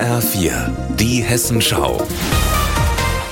HR4, die Hessenschau.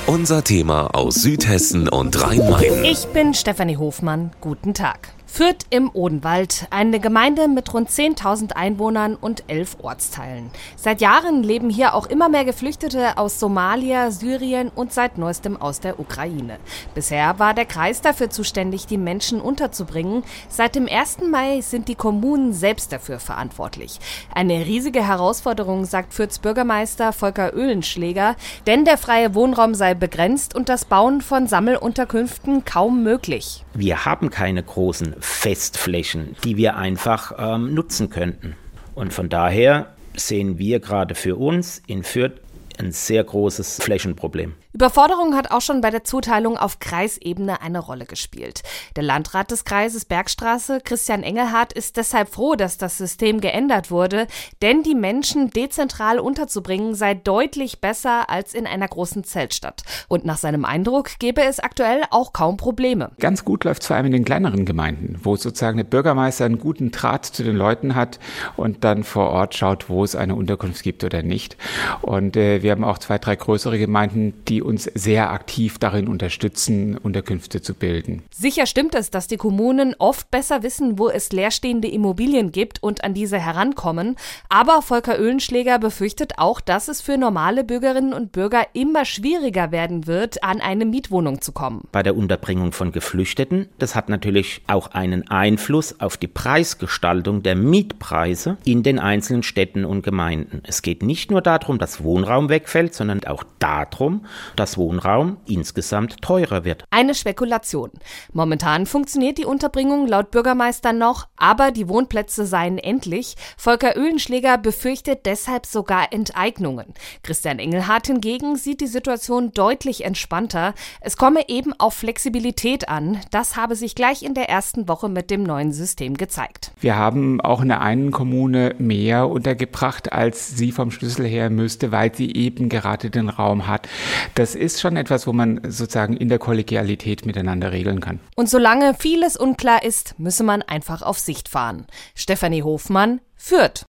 Unser Thema aus Südhessen und Rhein-Main. Ich bin Stefanie Hofmann. Guten Tag. Fürth im Odenwald, eine Gemeinde mit rund 10.000 Einwohnern und elf Ortsteilen. Seit Jahren leben hier auch immer mehr Geflüchtete aus Somalia, Syrien und seit neuestem aus der Ukraine. Bisher war der Kreis dafür zuständig, die Menschen unterzubringen. Seit dem 1. Mai sind die Kommunen selbst dafür verantwortlich. Eine riesige Herausforderung, sagt Fürths Bürgermeister Volker Öhlenschläger, denn der freie Wohnraum sei begrenzt und das Bauen von Sammelunterkünften kaum möglich. Wir haben keine großen Festflächen, die wir einfach ähm, nutzen könnten. Und von daher sehen wir gerade für uns in Fürth ein sehr großes Flächenproblem. Überforderung hat auch schon bei der Zuteilung auf Kreisebene eine Rolle gespielt. Der Landrat des Kreises Bergstraße, Christian Engelhardt, ist deshalb froh, dass das System geändert wurde, denn die Menschen dezentral unterzubringen sei deutlich besser als in einer großen Zeltstadt. Und nach seinem Eindruck gäbe es aktuell auch kaum Probleme. Ganz gut läuft vor allem in den kleineren Gemeinden, wo sozusagen der Bürgermeister einen guten Draht zu den Leuten hat und dann vor Ort schaut, wo es eine Unterkunft gibt oder nicht. Und äh, wir haben auch zwei, drei größere Gemeinden, die uns sehr aktiv darin unterstützen, Unterkünfte zu bilden. Sicher stimmt es, dass die Kommunen oft besser wissen, wo es leerstehende Immobilien gibt und an diese herankommen. Aber Volker Öhlenschläger befürchtet auch, dass es für normale Bürgerinnen und Bürger immer schwieriger werden wird, an eine Mietwohnung zu kommen. Bei der Unterbringung von Geflüchteten, das hat natürlich auch einen Einfluss auf die Preisgestaltung der Mietpreise in den einzelnen Städten und Gemeinden. Es geht nicht nur darum, dass Wohnraum wegfällt, sondern auch darum, dass Wohnraum insgesamt teurer wird. Eine Spekulation. Momentan funktioniert die Unterbringung laut Bürgermeister noch, aber die Wohnplätze seien endlich. Volker Öhlenschläger befürchtet deshalb sogar Enteignungen. Christian Engelhardt hingegen sieht die Situation deutlich entspannter. Es komme eben auf Flexibilität an. Das habe sich gleich in der ersten Woche mit dem neuen System gezeigt. Wir haben auch in der einen Kommune mehr untergebracht, als sie vom Schlüssel her müsste, weil sie eben gerade den Raum hat das ist schon etwas, wo man sozusagen in der Kollegialität miteinander regeln kann. Und solange vieles unklar ist, müsse man einfach auf Sicht fahren. Stefanie Hofmann führt.